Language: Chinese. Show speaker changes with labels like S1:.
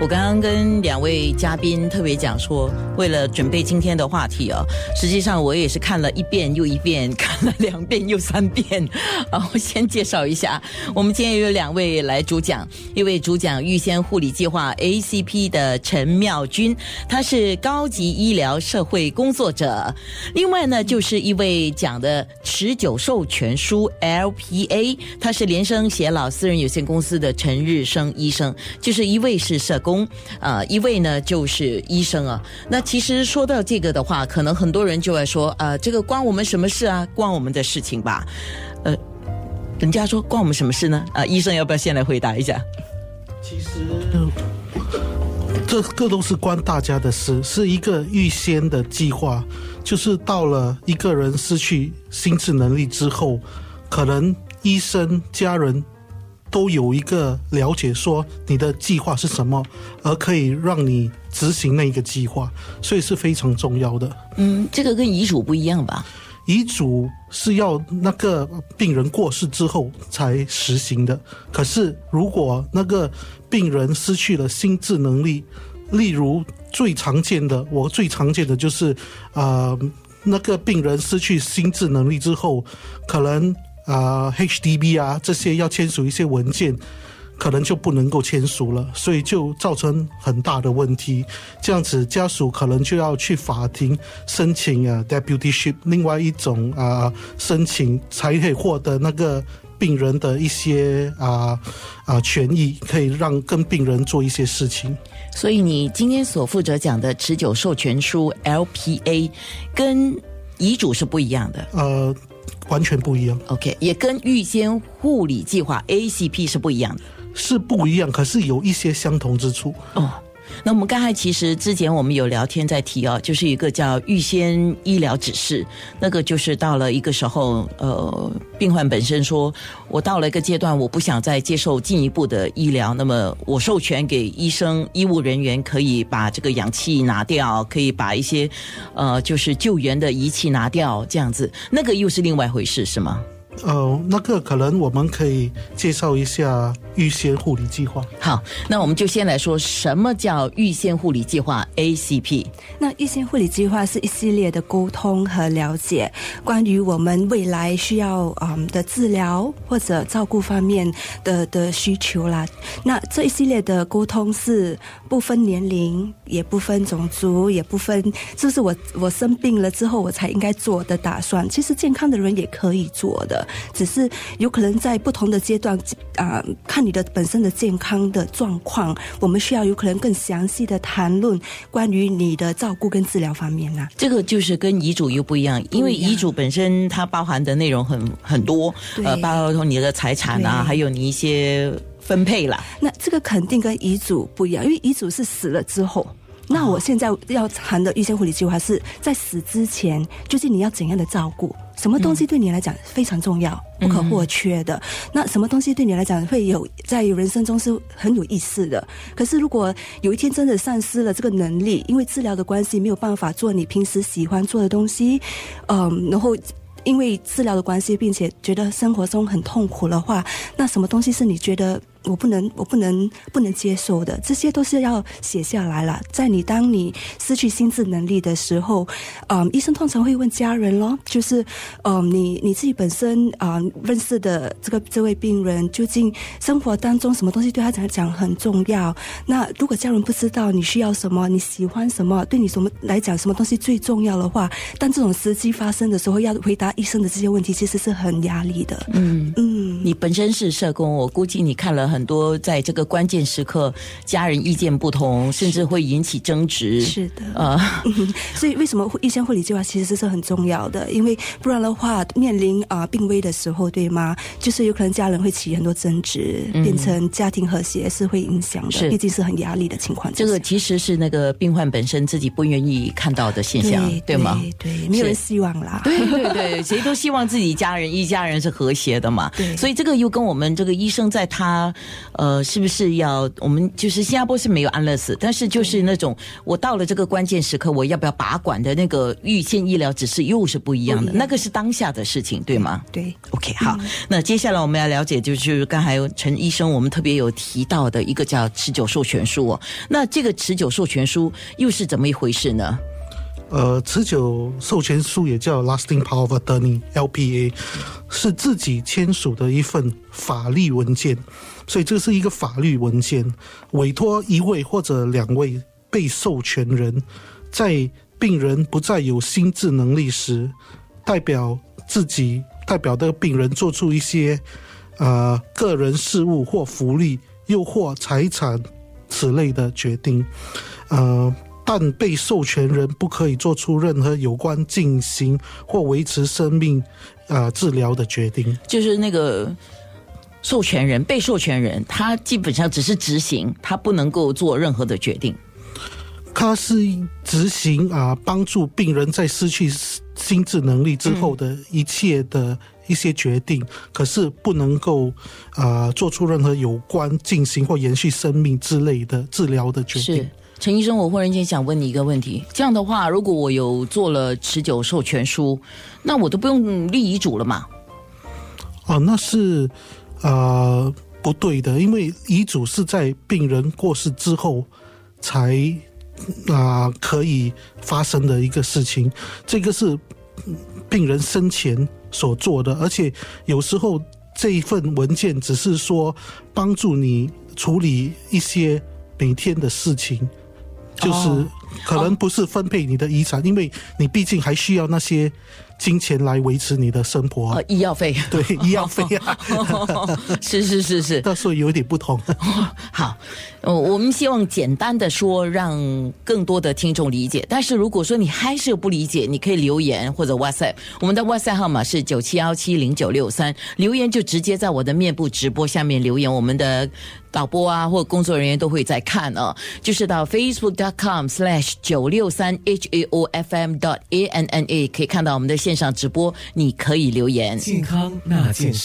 S1: 我刚刚跟两位嘉宾特别讲说，为了准备今天的话题啊，实际上我也是看了一遍又一遍，看了两遍又三遍。啊，我先介绍一下，我们今天有两位来主讲，一位主讲预先护理计划 ACP 的陈妙君，他是高级医疗社会工作者；另外呢，就是一位讲的持久授权书 LPA，他是连生协老私人有限公司的陈日生医生，就是一位是社。啊，一位呢就是医生啊。那其实说到这个的话，可能很多人就会说，呃，这个关我们什么事啊？关我们的事情吧。呃，人家说关我们什么事呢？啊，医生要不要先来回答一下？
S2: 其实这个都是关大家的事，是一个预先的计划。就是到了一个人失去心智能力之后，可能医生家人。都有一个了解，说你的计划是什么，而可以让你执行那一个计划，所以是非常重要的。
S1: 嗯，这个跟遗嘱不一样吧？
S2: 遗嘱是要那个病人过世之后才实行的。可是如果那个病人失去了心智能力，例如最常见的，我最常见的就是呃，那个病人失去心智能力之后，可能。啊，HDB 啊，这些要签署一些文件，可能就不能够签署了，所以就造成很大的问题。这样子，家属可能就要去法庭申请啊，deputyship，另外一种啊申请才可以获得那个病人的一些啊啊权益，可以让跟病人做一些事情。
S1: 所以，你今天所负责讲的持久授权书 LPA，跟遗嘱是不一样的。
S2: 呃。完全不一样
S1: ，OK，也跟预先护理计划 ACP 是不一样的，
S2: 是不一样，可是有一些相同之处。哦。
S1: 那我们刚才其实之前我们有聊天在提哦，就是一个叫预先医疗指示，那个就是到了一个时候，呃，病患本身说，我到了一个阶段，我不想再接受进一步的医疗，那么我授权给医生、医务人员可以把这个氧气拿掉，可以把一些呃就是救援的仪器拿掉，这样子，那个又是另外一回事，是吗？
S2: 哦，那个可能我们可以介绍一下预先护理计划。
S1: 好，那我们就先来说什么叫预先护理计划 （ACP）。
S3: 那预先护理计划是一系列的沟通和了解，关于我们未来需要嗯的治疗或者照顾方面的的需求啦。那这一系列的沟通是不分年龄，也不分种族，也不分就是我我生病了之后我才应该做的打算。其实健康的人也可以做的。只是有可能在不同的阶段啊，看你的本身的健康的状况，我们需要有可能更详细的谈论关于你的照顾跟治疗方面呢。
S1: 这个就是跟遗嘱又不一样，因为遗嘱本身它包含的内容很很多，呃，包括你的财产啊，还有你一些分配啦。
S3: 那这个肯定跟遗嘱不一样，因为遗嘱是死了之后。那我现在要谈的预先护理计划是在死之前，究竟你要怎样的照顾？什么东西对你来讲非常重要、不可或缺的？那什么东西对你来讲会有在人生中是很有意思的？可是如果有一天真的丧失了这个能力，因为治疗的关系没有办法做你平时喜欢做的东西，嗯，然后因为治疗的关系，并且觉得生活中很痛苦的话，那什么东西是你觉得？我不能，我不能，不能接受的，这些都是要写下来了。在你当你失去心智能力的时候，嗯，医生通常会问家人咯，就是，嗯，你你自己本身啊认识的这个这位病人，究竟生活当中什么东西对他来讲很重要？那如果家人不知道你需要什么，你喜欢什么，对你什么来讲什么东西最重要的话，当这种时机发生的时候，要回答医生的这些问题，其实是很压力的。
S1: 嗯嗯，你本身是社工，我估计你看了很。很多在这个关键时刻，家人意见不同，甚至会引起争执。
S3: 是的，啊，所以为什么医生护理计划其实是很重要的？因为不然的话，面临啊病危的时候，对吗？就是有可能家人会起很多争执，变成家庭和谐是会影响的。毕竟是很压力的情况。
S1: 这个其实是那个病患本身自己不愿意看到的现象，对吗？
S3: 对，没有人希望啦。
S1: 对对对，谁都希望自己家人一家人是和谐的嘛。
S3: 对，
S1: 所以这个又跟我们这个医生在他。呃，是不是要我们就是新加坡是没有安乐死，但是就是那种我到了这个关键时刻，我要不要拔管的那个预先医疗指示又是不一样的，那个是当下的事情，对吗？
S3: 对
S1: ，OK，好，那接下来我们要了解，就是刚才陈医生我们特别有提到的一个叫持久授权书哦。那这个持久授权书又是怎么一回事呢？
S2: 呃，持久授权书也叫 Lasting Power of Attorney (LPA)，是自己签署的一份法律文件，所以这是一个法律文件，委托一位或者两位被授权人，在病人不再有心智能力时，代表自己代表的病人做出一些呃个人事务或福利，又或财产此类的决定，呃。但被授权人不可以做出任何有关进行或维持生命呃治疗的决定。
S1: 就是那个授权人、被授权人，他基本上只是执行，他不能够做任何的决定。
S2: 他是执行啊、帮助病人在失去心智能力之后的一切的一些决定，可是不能够啊、做出任何有关进行或延续生命之类的治疗的决定。
S1: 陈医生，我忽然间想问你一个问题：这样的话，如果我有做了持久授权书，那我都不用立遗嘱了嘛？
S2: 哦，那是呃不对的，因为遗嘱是在病人过世之后才啊、可以发生的一个事情，这个是病人生前所做的，而且有时候这一份文件只是说帮助你处理一些每天的事情。就是可能不是分配你的遗产，因为你毕竟还需要那些金钱来维持你的生活。
S1: 呃，医药费，
S2: 对，医药费啊，
S1: 是是是是，
S2: 那所以有点不同。
S1: 好，呃，我们希望简单的说，让更多的听众理解。但是如果说你还是不理解，你可以留言或者 WhatsApp，我们的 WhatsApp 号码是九七幺七零九六三，留言就直接在我的面部直播下面留言，我们的导播啊或工作人员都会在看啊，就是到 facebook.com/slash 九六三 h a o f m dot a n n a 可以看到我们的线上直播，你可以留言。
S4: 健康那件事。